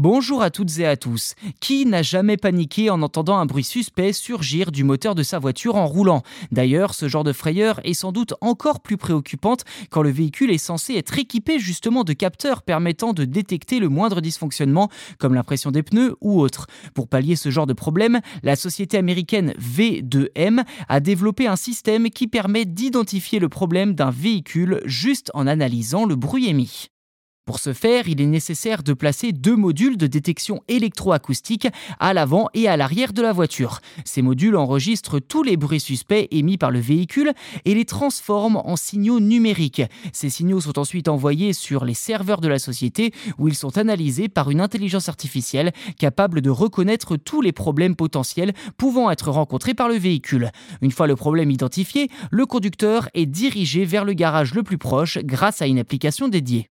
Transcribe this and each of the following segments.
Bonjour à toutes et à tous. Qui n'a jamais paniqué en entendant un bruit suspect surgir du moteur de sa voiture en roulant? D'ailleurs, ce genre de frayeur est sans doute encore plus préoccupante quand le véhicule est censé être équipé justement de capteurs permettant de détecter le moindre dysfonctionnement, comme la pression des pneus ou autre. Pour pallier ce genre de problème, la société américaine V2M a développé un système qui permet d'identifier le problème d'un véhicule juste en analysant le bruit émis. Pour ce faire, il est nécessaire de placer deux modules de détection électroacoustique à l'avant et à l'arrière de la voiture. Ces modules enregistrent tous les bruits suspects émis par le véhicule et les transforment en signaux numériques. Ces signaux sont ensuite envoyés sur les serveurs de la société où ils sont analysés par une intelligence artificielle capable de reconnaître tous les problèmes potentiels pouvant être rencontrés par le véhicule. Une fois le problème identifié, le conducteur est dirigé vers le garage le plus proche grâce à une application dédiée.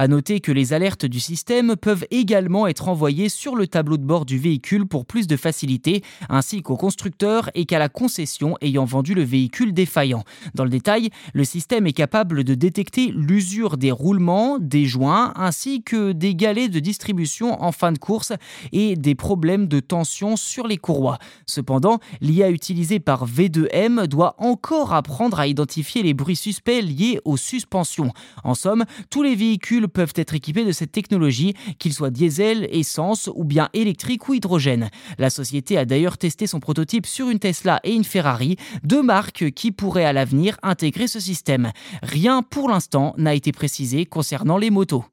À noter que les alertes du système peuvent également être envoyées sur le tableau de bord du véhicule pour plus de facilité, ainsi qu'au constructeur et qu'à la concession ayant vendu le véhicule défaillant. Dans le détail, le système est capable de détecter l'usure des roulements, des joints, ainsi que des galets de distribution en fin de course et des problèmes de tension sur les courroies. Cependant, l'IA utilisée par V2M doit encore apprendre à identifier les bruits suspects liés aux suspensions. En somme, tous les véhicules peuvent être équipés de cette technologie, qu'ils soient diesel, essence ou bien électrique ou hydrogène. La société a d'ailleurs testé son prototype sur une Tesla et une Ferrari, deux marques qui pourraient à l'avenir intégrer ce système. Rien pour l'instant n'a été précisé concernant les motos.